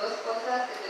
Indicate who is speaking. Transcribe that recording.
Speaker 1: Dos cosas que